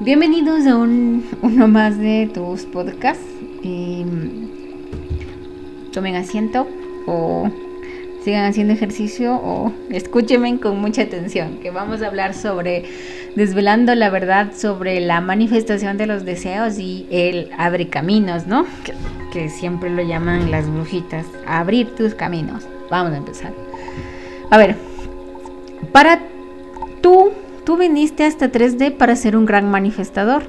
Bienvenidos a un, uno más de tus podcasts. tomen asiento o sigan haciendo ejercicio o escúchenme con mucha atención, que vamos a hablar sobre desvelando la verdad sobre la manifestación de los deseos y el abre caminos, ¿no? Que, que siempre lo llaman las brujitas, abrir tus caminos. Vamos a empezar. A ver, para tú tú viniste hasta 3D para ser un gran manifestador.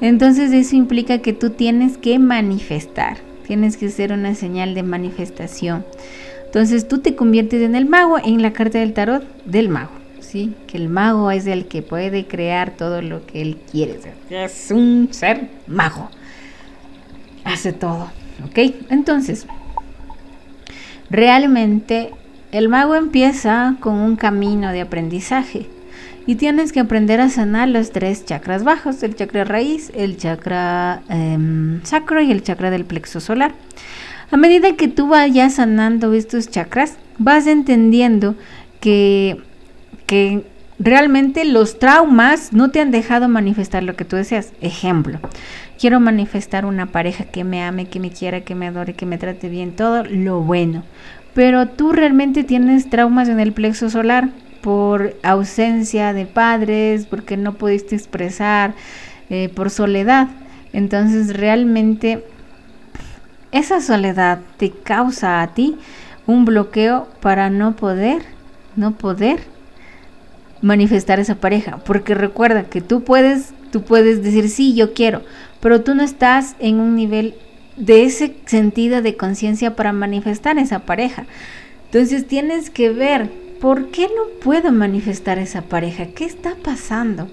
Entonces eso implica que tú tienes que manifestar, tienes que ser una señal de manifestación. Entonces tú te conviertes en el mago en la carta del tarot del mago, ¿sí? Que el mago es el que puede crear todo lo que él quiere. Es un ser mago. Hace todo, ¿ok? Entonces, realmente el mago empieza con un camino de aprendizaje y tienes que aprender a sanar los tres chakras bajos, el chakra raíz, el chakra em, sacro y el chakra del plexo solar. A medida que tú vayas sanando estos chakras, vas entendiendo que, que realmente los traumas no te han dejado manifestar lo que tú deseas. Ejemplo, quiero manifestar una pareja que me ame, que me quiera, que me adore, que me trate bien, todo lo bueno. Pero tú realmente tienes traumas en el plexo solar por ausencia de padres, porque no pudiste expresar, eh, por soledad. Entonces realmente esa soledad te causa a ti un bloqueo para no poder, no poder manifestar esa pareja, porque recuerda que tú puedes, tú puedes decir sí, yo quiero, pero tú no estás en un nivel de ese sentido de conciencia para manifestar esa pareja. Entonces tienes que ver ¿por qué no puedo manifestar esa pareja? ¿Qué está pasando?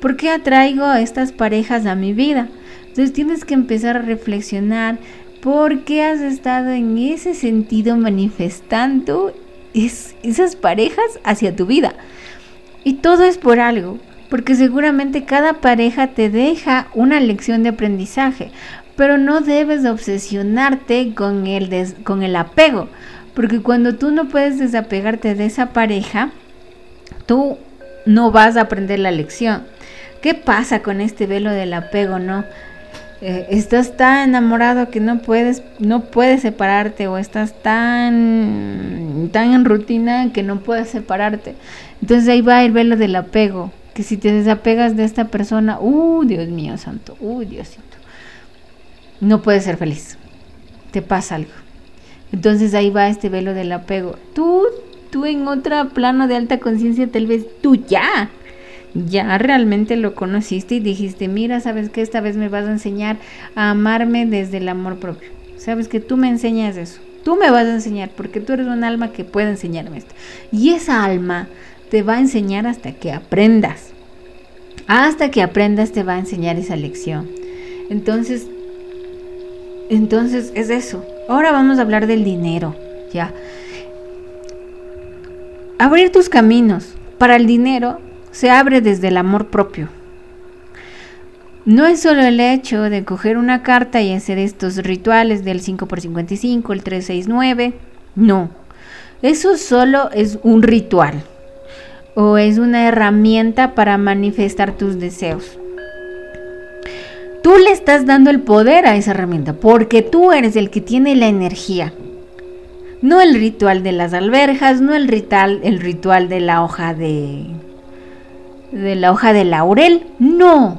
¿Por qué atraigo a estas parejas a mi vida? Entonces tienes que empezar a reflexionar por qué has estado en ese sentido manifestando esas parejas hacia tu vida. Y todo es por algo, porque seguramente cada pareja te deja una lección de aprendizaje, pero no debes obsesionarte con el, con el apego, porque cuando tú no puedes desapegarte de esa pareja, tú no vas a aprender la lección. ¿Qué pasa con este velo del apego, no? Eh, estás tan enamorado que no puedes no puedes separarte o estás tan tan en rutina que no puedes separarte. Entonces ahí va el velo del apego, que si te desapegas de esta persona, uh, Dios mío santo, uh, Diosito. No puedes ser feliz. Te pasa algo. Entonces ahí va este velo del apego. Tú, tú en otro plano de alta conciencia, tal vez tú ya, ya realmente lo conociste y dijiste, mira, sabes que esta vez me vas a enseñar a amarme desde el amor propio. Sabes que tú me enseñas eso. Tú me vas a enseñar porque tú eres un alma que puede enseñarme esto. Y esa alma te va a enseñar hasta que aprendas. Hasta que aprendas te va a enseñar esa lección. Entonces, entonces es eso. Ahora vamos a hablar del dinero, ya. Abrir tus caminos para el dinero se abre desde el amor propio. No es solo el hecho de coger una carta y hacer estos rituales del 5x55, el 369. No. Eso solo es un ritual o es una herramienta para manifestar tus deseos. Tú le estás dando el poder a esa herramienta porque tú eres el que tiene la energía. No el ritual de las alberjas, no el ritual, el ritual de la hoja de de la hoja de laurel, no.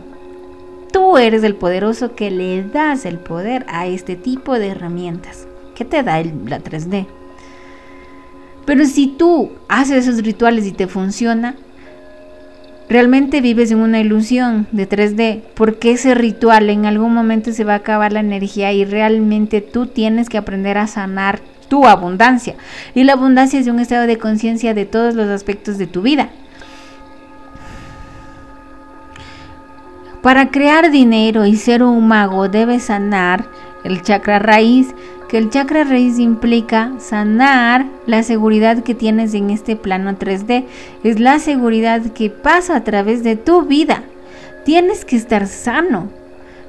Tú eres el poderoso que le das el poder a este tipo de herramientas. ¿Qué te da la 3D? Pero si tú haces esos rituales y te funciona, Realmente vives en una ilusión de 3D, porque ese ritual en algún momento se va a acabar la energía y realmente tú tienes que aprender a sanar tu abundancia. Y la abundancia es un estado de conciencia de todos los aspectos de tu vida. Para crear dinero y ser un mago debes sanar el chakra raíz, el chakra raíz implica sanar la seguridad que tienes en este plano 3D. Es la seguridad que pasa a través de tu vida. Tienes que estar sano.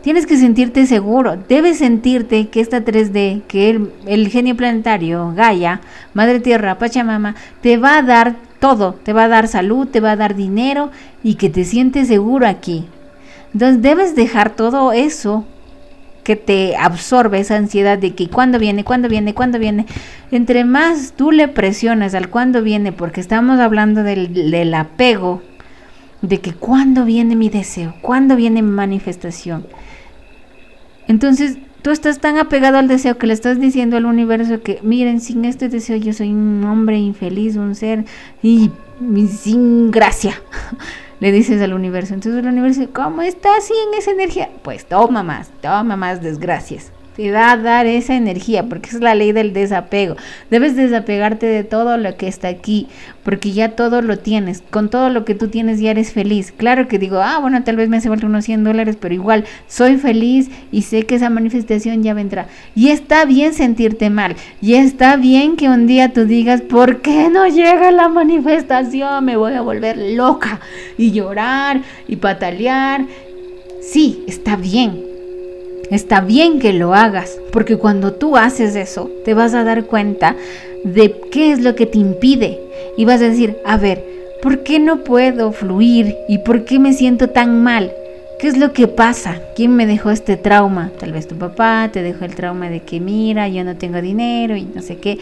Tienes que sentirte seguro. Debes sentirte que esta 3D, que el, el genio planetario, Gaia, Madre Tierra, Pachamama, te va a dar todo. Te va a dar salud, te va a dar dinero y que te sientes seguro aquí. Entonces debes dejar todo eso que te absorbe esa ansiedad de que cuando viene, cuando viene, cuando viene. Entre más tú le presionas al cuando viene, porque estamos hablando del, del apego, de que cuando viene mi deseo, cuando viene mi manifestación. Entonces tú estás tan apegado al deseo que le estás diciendo al universo que miren, sin este deseo yo soy un hombre infeliz, un ser y sin gracia. le dices al universo. Entonces el universo, ¿cómo está así en esa energía? Pues toma más, toma más desgracias te va a dar esa energía, porque es la ley del desapego. Debes desapegarte de todo lo que está aquí, porque ya todo lo tienes. Con todo lo que tú tienes ya eres feliz. Claro que digo, ah, bueno, tal vez me hace falta unos 100 dólares, pero igual soy feliz y sé que esa manifestación ya vendrá. Y está bien sentirte mal. Y está bien que un día tú digas, ¿por qué no llega la manifestación? Me voy a volver loca y llorar y patalear. Sí, está bien, Está bien que lo hagas, porque cuando tú haces eso, te vas a dar cuenta de qué es lo que te impide. Y vas a decir, a ver, ¿por qué no puedo fluir? ¿Y por qué me siento tan mal? ¿Qué es lo que pasa? ¿Quién me dejó este trauma? Tal vez tu papá te dejó el trauma de que mira, yo no tengo dinero y no sé qué.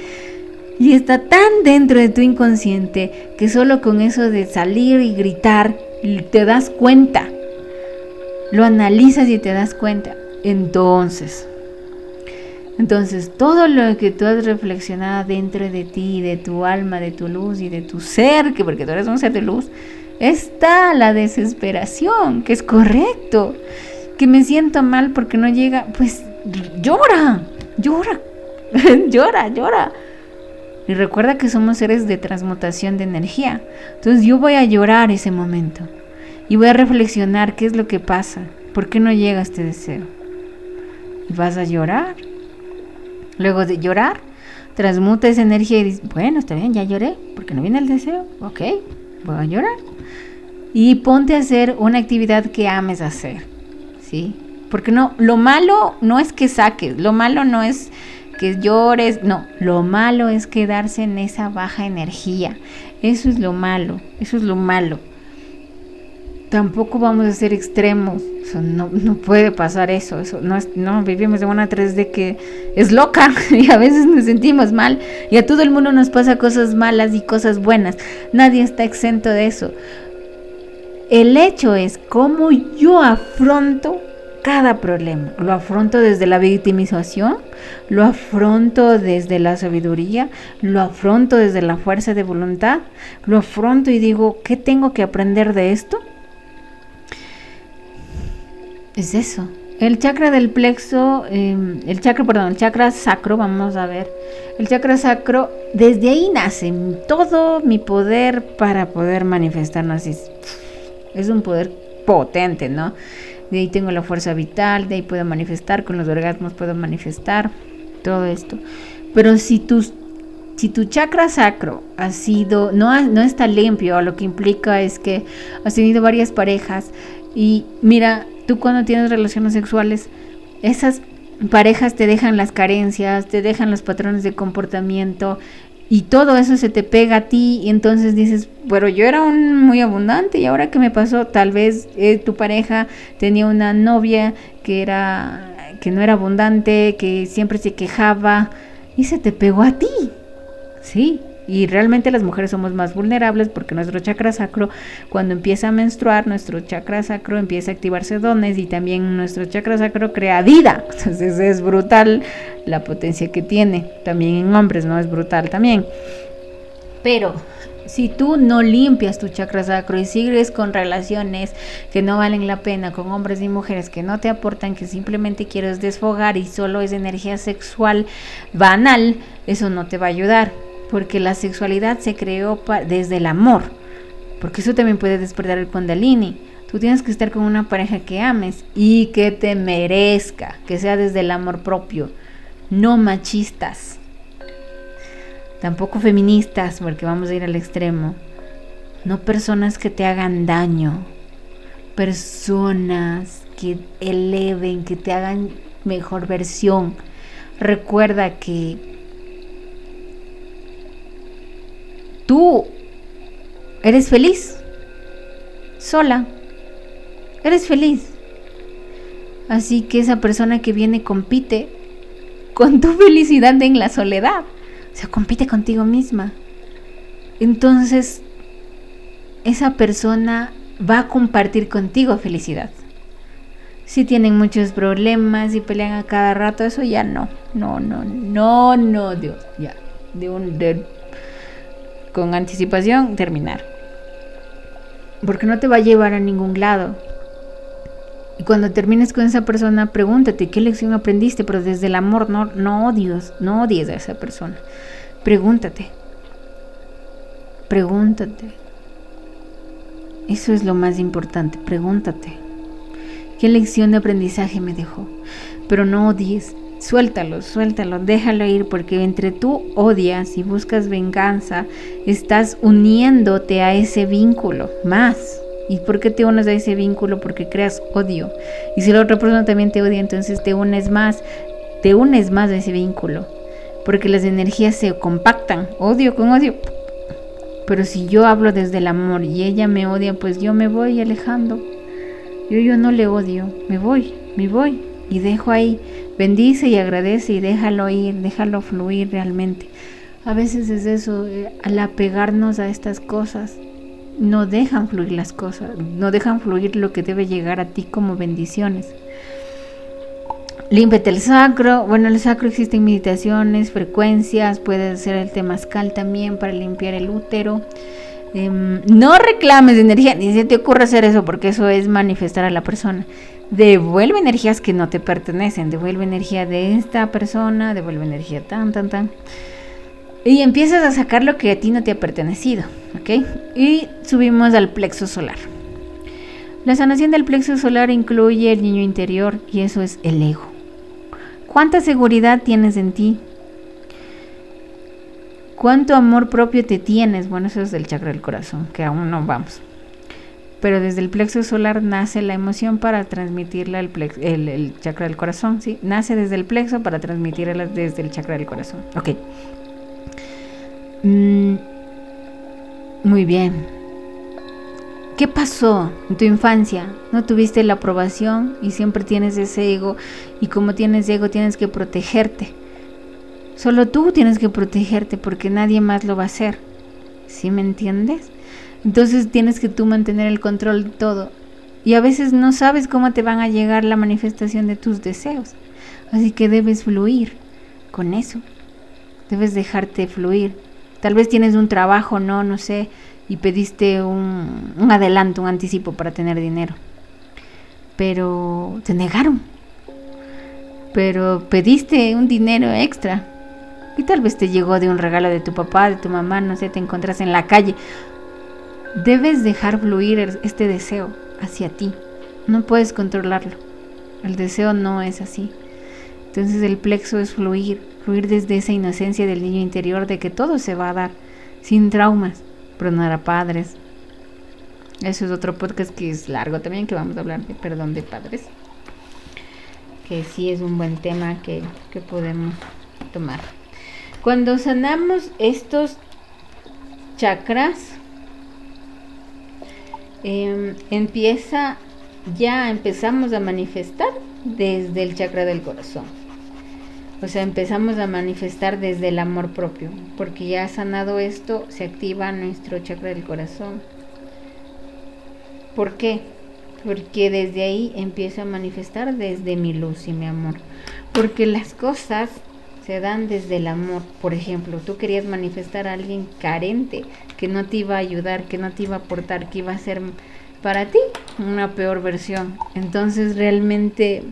Y está tan dentro de tu inconsciente que solo con eso de salir y gritar te das cuenta. Lo analizas y te das cuenta. Entonces, entonces todo lo que tú has reflexionado dentro de ti, de tu alma, de tu luz y de tu ser, que porque tú eres un ser de luz, está la desesperación, que es correcto, que me siento mal porque no llega, pues llora, llora, llora, llora. Y recuerda que somos seres de transmutación de energía. Entonces yo voy a llorar ese momento y voy a reflexionar qué es lo que pasa, por qué no llega este deseo vas a llorar. Luego de llorar, transmuta esa energía y dices, bueno, está bien, ya lloré, porque no viene el deseo, ok, voy a llorar. Y ponte a hacer una actividad que ames hacer, ¿sí? Porque no, lo malo no es que saques, lo malo no es que llores, no, lo malo es quedarse en esa baja energía. Eso es lo malo, eso es lo malo tampoco vamos a ser extremos. no, puede pasar eso. no, no vivimos de una 3D que es loca y a veces nos sentimos mal. Y a todo el mundo nos pasa cosas malas y cosas buenas. Nadie está exento de eso. El hecho es cómo yo afronto cada problema. Lo afronto desde la victimización, lo afronto desde la sabiduría, lo afronto desde la fuerza de voluntad, lo afronto y digo, ¿qué tengo que aprender de esto? Es eso. El chakra del plexo, em, el chakra, perdón, el chakra sacro, vamos a ver. El chakra sacro, desde ahí nace todo mi poder para poder manifestarnos. Es, es un poder potente, ¿no? De ahí tengo la fuerza vital, de ahí puedo manifestar, con los orgasmos puedo manifestar, todo esto. Pero si tu, si tu chakra sacro ha sido, no, no está limpio, lo que implica es que has tenido varias parejas y mira, tú cuando tienes relaciones sexuales, esas parejas te dejan las carencias, te dejan los patrones de comportamiento y todo eso se te pega a ti y entonces dices, pero yo era un muy abundante y ahora qué me pasó, tal vez eh, tu pareja tenía una novia que era que no era abundante, que siempre se quejaba y se te pegó a ti. Sí, y realmente las mujeres somos más vulnerables porque nuestro chakra sacro, cuando empieza a menstruar, nuestro chakra sacro empieza a activarse dones y también nuestro chakra sacro crea vida. Entonces es brutal la potencia que tiene. También en hombres, ¿no? Es brutal también. Pero si tú no limpias tu chakra sacro y sigues con relaciones que no valen la pena, con hombres y mujeres que no te aportan, que simplemente quieres desfogar y solo es energía sexual banal, eso no te va a ayudar porque la sexualidad se creó desde el amor, porque eso también puede despertar el kundalini. Tú tienes que estar con una pareja que ames y que te merezca, que sea desde el amor propio, no machistas, tampoco feministas, porque vamos a ir al extremo, no personas que te hagan daño, personas que eleven, que te hagan mejor versión. Recuerda que Tú eres feliz, sola, eres feliz. Así que esa persona que viene compite con tu felicidad en la soledad. O sea, compite contigo misma. Entonces, esa persona va a compartir contigo felicidad. Si tienen muchos problemas y pelean a cada rato, eso ya no. No, no, no, no, Dios, ya. De un de, con anticipación terminar. Porque no te va a llevar a ningún lado. Y cuando termines con esa persona, pregúntate qué lección aprendiste, pero desde el amor, no, no no odies a esa persona. Pregúntate. Pregúntate. Eso es lo más importante, pregúntate. ¿Qué lección de aprendizaje me dejó? Pero no odies, suéltalo, suéltalo, déjalo ir, porque entre tú odias y buscas venganza, estás uniéndote a ese vínculo más. ¿Y por qué te unes a ese vínculo? Porque creas odio. Y si la otra persona también te odia, entonces te unes más, te unes más a ese vínculo. Porque las energías se compactan, odio con odio. Pero si yo hablo desde el amor y ella me odia, pues yo me voy alejando. Yo, yo no le odio, me voy, me voy. Y dejo ahí, bendice y agradece y déjalo ir, déjalo fluir realmente. A veces es eso, eh, al apegarnos a estas cosas, no dejan fluir las cosas, no dejan fluir lo que debe llegar a ti como bendiciones. Límpete el sacro. Bueno, el sacro existen meditaciones, frecuencias, puede ser el temazcal también para limpiar el útero. Em, no reclames energía, ni se te ocurra hacer eso porque eso es manifestar a la persona. Devuelve energías que no te pertenecen, devuelve energía de esta persona, devuelve energía tan, tan, tan. Y empiezas a sacar lo que a ti no te ha pertenecido, ¿ok? Y subimos al plexo solar. La sanación del plexo solar incluye el niño interior y eso es el ego. ¿Cuánta seguridad tienes en ti? ¿Cuánto amor propio te tienes? Bueno, eso es del chakra del corazón, que aún no vamos. Pero desde el plexo solar nace la emoción para transmitirla al el, chakra del corazón, ¿sí? Nace desde el plexo para transmitirla desde el chakra del corazón. Ok. Mm, muy bien. ¿Qué pasó en tu infancia? ¿No tuviste la aprobación y siempre tienes ese ego? Y como tienes ego tienes que protegerte. Solo tú tienes que protegerte porque nadie más lo va a hacer. ¿Sí me entiendes? Entonces tienes que tú mantener el control de todo. Y a veces no sabes cómo te van a llegar la manifestación de tus deseos. Así que debes fluir con eso. Debes dejarte fluir. Tal vez tienes un trabajo, no, no sé, y pediste un, un adelanto, un anticipo para tener dinero. Pero te negaron. Pero pediste un dinero extra. Y tal vez te llegó de un regalo de tu papá, de tu mamá, no sé, te encontras en la calle. Debes dejar fluir este deseo hacia ti. No puedes controlarlo. El deseo no es así. Entonces el plexo es fluir, fluir desde esa inocencia del niño interior de que todo se va a dar, sin traumas, pero no era padres. Eso es otro podcast que es largo también, que vamos a hablar de perdón de padres. Que sí es un buen tema que, que podemos tomar. Cuando sanamos estos chakras, em, empieza, ya empezamos a manifestar desde el chakra del corazón. O sea, empezamos a manifestar desde el amor propio, porque ya sanado esto, se activa nuestro chakra del corazón. ¿Por qué? Porque desde ahí empiezo a manifestar desde mi luz y mi amor. Porque las cosas se dan desde el amor. Por ejemplo, tú querías manifestar a alguien carente, que no te iba a ayudar, que no te iba a aportar, que iba a ser para ti una peor versión. Entonces realmente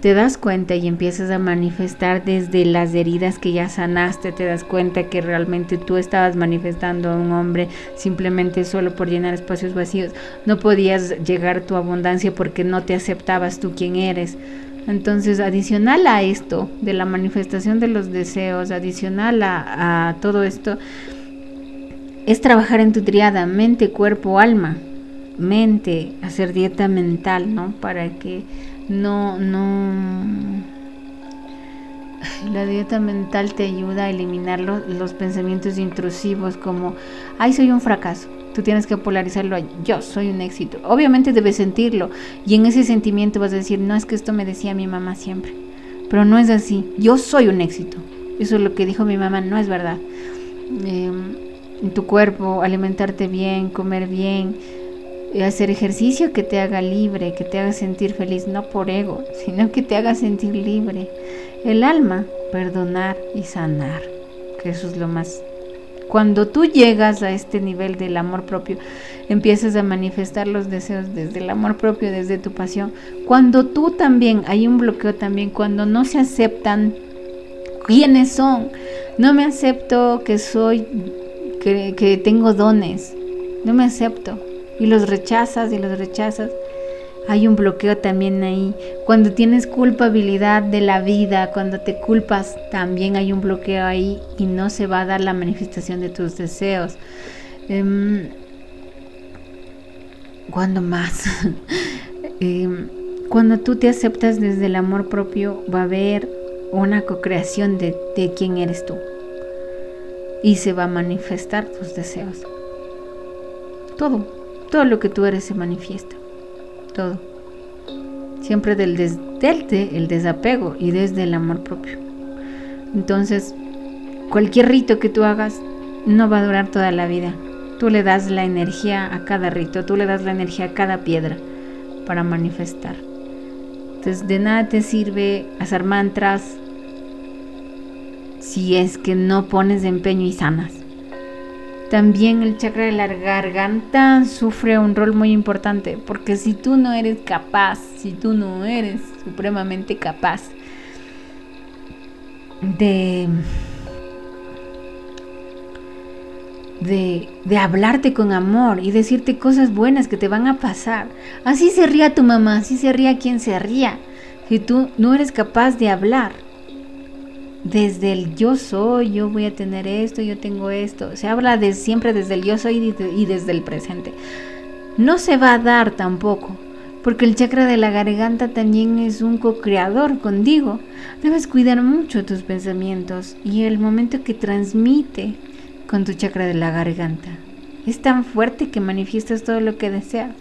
te das cuenta y empiezas a manifestar desde las heridas que ya sanaste, te das cuenta que realmente tú estabas manifestando a un hombre simplemente solo por llenar espacios vacíos. No podías llegar a tu abundancia porque no te aceptabas tú quien eres. Entonces, adicional a esto, de la manifestación de los deseos, adicional a, todo esto, es trabajar en tu triada, mente, cuerpo, alma. Mente, hacer dieta mental, ¿no? Para que no, no... La dieta mental te ayuda a eliminar los, pensamientos intrusivos como, ay, soy un fracaso, Tú tienes que polarizarlo a yo soy un éxito. Obviamente debes sentirlo y en ese sentimiento vas a decir, no es que esto me decía mi mamá siempre. Pero no es así. Yo soy un éxito. Eso es lo que dijo mi mamá, no es verdad. Em, en tu cuerpo, alimentarte bien, comer bien, eh, hacer ejercicio que te haga libre, que te haga sentir feliz, no por ego, sino que te haga sentir libre. El alma, perdonar y sanar, que eso es lo más cuando tú llegas a este nivel del amor propio, empiezas a manifestar los deseos desde el amor propio, desde tu pasión. Cuando tú también, hay un bloqueo también, cuando no se aceptan quiénes son. No me acepto que soy, que, que tengo dones. No me acepto. Y los rechazas y los rechazas hay un bloqueo también ahí. Cuando tienes culpabilidad de la vida, cuando te culpas, también hay un bloqueo ahí y no se va a dar la manifestación de tus deseos. Eh, ¿Cuándo más? Em, cuando tú te aceptas desde el amor propio, va a haber una co-creación de, de quién eres tú. Y se va a manifestar tus deseos. Todo, todo lo que tú eres se manifiesta todo. Siempre del el desapego y desde el amor propio. Entonces, cualquier rito que tú hagas no va a durar toda la vida. Tú le das la energía a cada rito, tú le das la energía a cada piedra para manifestar. Entonces, de nada te sirve hacer mantras si es que no pones empeño y sanas. También el chakra de la garganta sufre un rol muy importante, porque si tú no eres capaz, si tú no eres supremamente capaz de, de, hablarte con amor y decirte cosas buenas que te van a pasar, así se ría tu mamá, así se ría quien se ría, si tú no eres capaz de hablar desde el yo soy, yo voy a tener esto, yo tengo esto. Se habla de siempre desde el yo soy y, desde el presente. No se va a dar tampoco, porque el chakra de la garganta también es un co-creador contigo. Debes cuidar mucho tus pensamientos y el momento que transmite con tu chakra de la garganta. Es tan fuerte que manifiestas todo lo que deseas.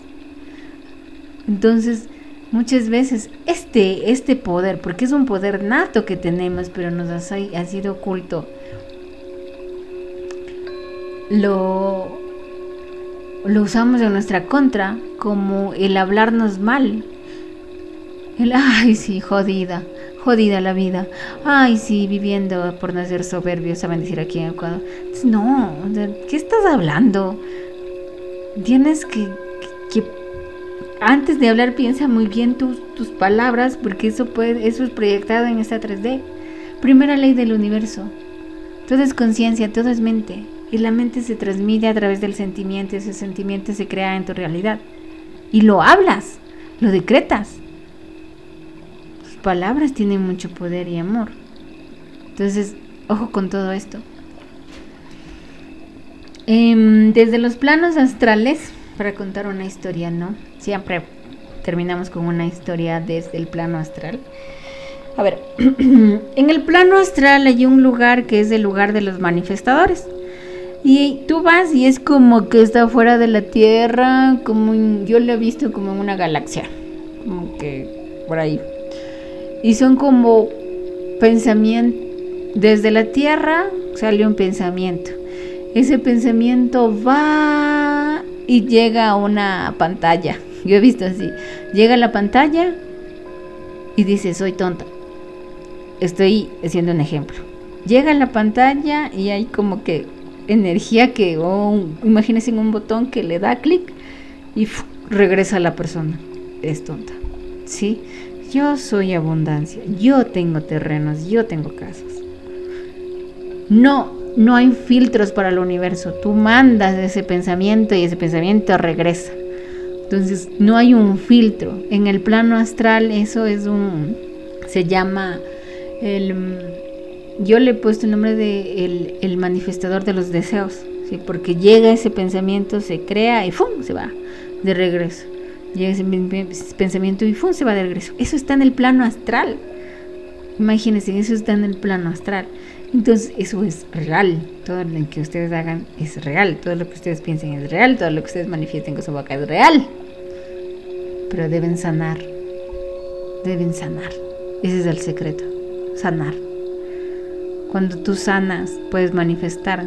Entonces, muchas veces este, este poder, porque es un poder nato que tenemos, pero nos ha, sido oculto, lo, lo usamos en nuestra contra como el hablarnos mal. El, ay, sí, jodida, jodida la vida. Ay, sí, viviendo por no ser soberbio, saben decir aquí en Ecuador. No, ¿qué estás hablando? Tienes que antes de hablar piensa muy bien tus, tus palabras porque eso, puede, eso es proyectado en esta 3D. Primera ley del universo. Todo es conciencia, todo es mente. Y la mente se transmite a través del sentimiento, ese sentimiento se crea en tu realidad. Y lo hablas, lo decretas. Tus palabras tienen mucho poder y amor. Entonces, ojo con todo esto. Em, desde los planos astrales, para contar una historia, ¿no? Siempre terminamos con una historia desde el plano astral. A ver, en el plano astral hay un lugar que es el lugar de los manifestadores. Y tú vas y es como que está fuera de la Tierra, como yo lo he visto como en una galaxia, como que por ahí. Y son como pensamientos, desde la Tierra sale un pensamiento. Ese pensamiento va y llega una pantalla. Yo he visto así. Llega a la pantalla y dice, soy tonta. Estoy haciendo un ejemplo. Llega a la pantalla y hay como que energía que, oh, imagínense un botón que le da clic y regresa a la persona. Es tonta. ¿Sí? Yo soy abundancia. Yo tengo terrenos. Yo tengo casas. No no hay filtros para el universo. Tú mandas ese pensamiento y ese pensamiento regresa. Entonces no hay un filtro. En el plano astral eso es un... se llama el... Yo le he puesto el nombre de el, manifestador de los deseos. ¿sí? Porque llega ese pensamiento, se crea y ¡fum! se va de regreso. Llega ese pensamiento y ¡fum! se va de regreso. Eso está en el plano astral. Imagínense, eso está en el plano astral. Entonces eso es real, todo lo que ustedes hagan es real, todo lo que ustedes piensen es real, todo lo que ustedes manifiesten con su boca es real. Pero deben sanar, deben sanar. Ese es el secreto, sanar. Cuando tú sanas, puedes manifestar,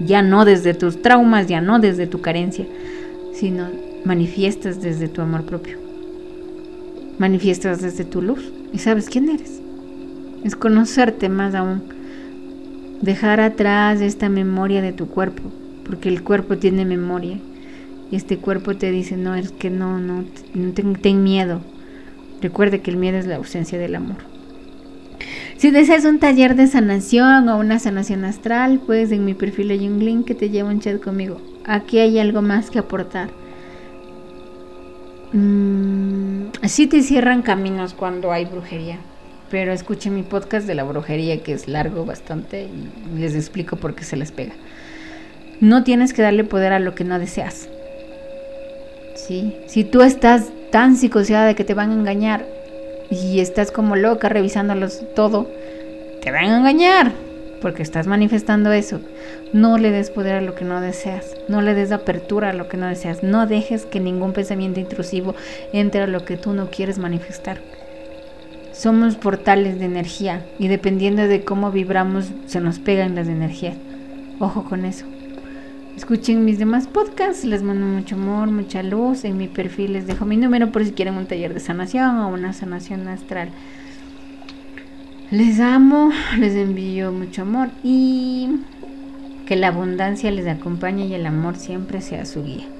ya no desde tus traumas, ya no desde tu carencia, sino manifiestas desde tu amor propio. Manifiestas desde tu luz y sabes quién eres. Es conocerte más aún. Dejar atrás esta memoria de tu cuerpo, porque el cuerpo tiene memoria. Y este cuerpo te dice, no, es que no, no, no ten, ten miedo. Recuerde que el miedo es la ausencia del amor. Si deseas un taller de sanación o una sanación astral, pues en mi perfil hay un link que te lleva un chat conmigo. Aquí hay algo más que aportar. Mm, así te cierran caminos cuando hay brujería. Pero escuchen mi podcast de la brujería que es largo bastante y les explico por qué se les pega. No tienes que darle poder a lo que no deseas. ¿Sí? Si tú estás tan psicoseada de que te van a engañar, y estás como loca revisándolos todo, te van a engañar porque estás manifestando eso. No le des poder a lo que no deseas, no le des apertura a lo que no deseas, no dejes que ningún pensamiento intrusivo entre a lo que tú no quieres manifestar. Somos portales de energía y dependiendo de cómo vibramos se nos pegan las energías. Ojo con eso. Escuchen mis demás podcasts, les mando mucho amor, mucha luz. En mi perfil les dejo mi número por si quieren un taller de sanación o una sanación astral. Les amo, les envío mucho amor y que la abundancia les acompañe y el amor siempre sea su guía.